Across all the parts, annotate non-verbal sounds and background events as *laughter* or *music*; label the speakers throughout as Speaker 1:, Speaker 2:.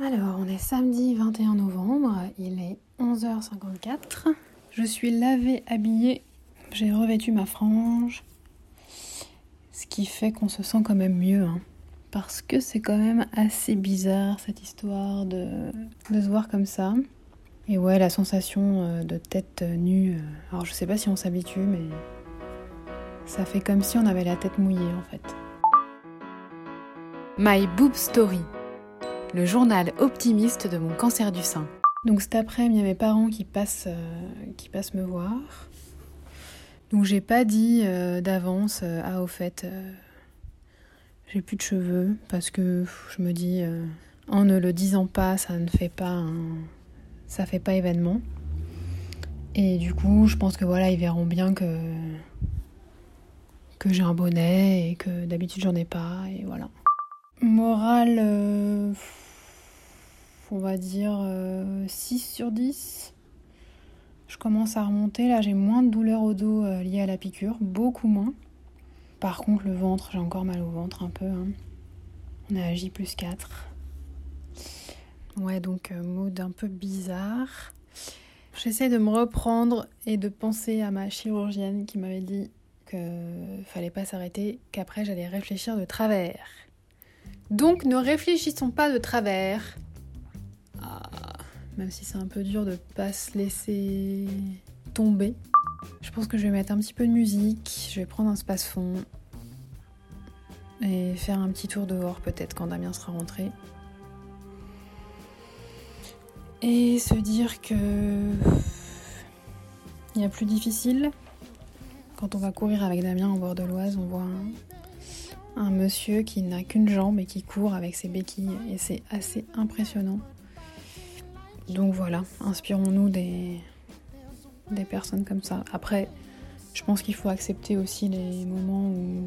Speaker 1: Alors, on est samedi 21 novembre, il est 11h54. Je suis lavée, habillée, j'ai revêtu ma frange, ce qui fait qu'on se sent quand même mieux. hein. Parce que c'est quand même assez bizarre cette histoire de, de se voir comme ça. Et ouais, la sensation euh, de tête nue. euh, Alors, je sais pas si on s'habitue, mais ça fait comme si on avait la tête mouillée en fait.
Speaker 2: My Boob Story, le journal optimiste de mon cancer du sein.
Speaker 1: Donc cet après-midi, il y a mes parents qui passent, euh, qui passent me voir. Donc j'ai pas dit euh, d'avance, euh, ah au fait, j'ai plus de cheveux, parce que je me dis, en ne le disant pas, ça ne fait pas ça fait pas événement. Et du coup, je pense que voilà, ils verront bien que que j'ai un bonnet et que d'habitude j'en ai pas, et voilà. Morale, on va dire euh, 6 sur 10. Je commence à remonter, là j'ai moins de douleurs au dos euh, liées à la piqûre, beaucoup moins. Par contre le ventre, j'ai encore mal au ventre un peu. hein. On à J plus 4. Ouais donc euh, mood un peu bizarre. J'essaie de me reprendre et de penser à ma chirurgienne qui m'avait dit que fallait pas s'arrêter, qu'après j'allais réfléchir de travers. Donc ne réfléchissons pas de travers. Même si c'est un peu dur de pas se laisser tomber. Je pense que je vais mettre un petit peu de musique, je vais prendre un space-fond et faire un petit tour dehors peut-être quand Damien sera rentré. Et se dire que il y a plus difficile. Quand on va courir avec Damien au bord de l'Oise, on voit un monsieur qui n'a qu'une jambe et qui court avec ses béquilles et c'est assez impressionnant. Donc voilà, inspirons-nous des, personnes comme ça. Après, je pense qu'il faut accepter aussi les moments où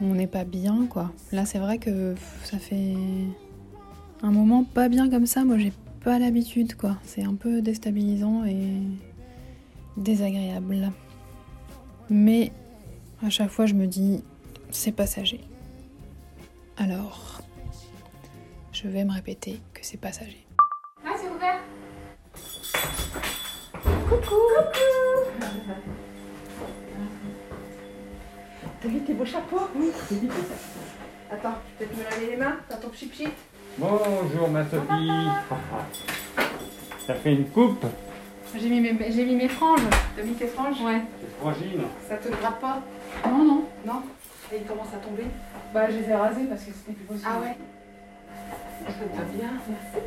Speaker 1: on n'est pas bien, quoi. Là, c'est vrai que ça fait un moment pas bien comme ça. Moi, j'ai pas l'habitude, quoi. C'est un peu déstabilisant et désagréable. Mais à chaque fois, je me dis, c'est passager. Alors, je vais me répéter que c'est passager.
Speaker 3: C'est ouvert
Speaker 4: T'as vu tes beaux chapeaux? Oui. Attends, tu peux te me laver les mains T'as ton pchit
Speaker 5: Bonjour ma Sophie. Ça *laughs* fait une coupe?
Speaker 1: J'ai mis, mes, j'ai mis mes franges.
Speaker 4: T'as mis tes franges?
Speaker 1: Ouais.
Speaker 5: C'est fragile.
Speaker 4: Ça te gratte pas?
Speaker 1: Non, non.
Speaker 4: Non? Et il commence à tomber?
Speaker 1: Bah, je les ai rasés parce que c'était plus possible.
Speaker 4: Ah ouais Pas bien, merci.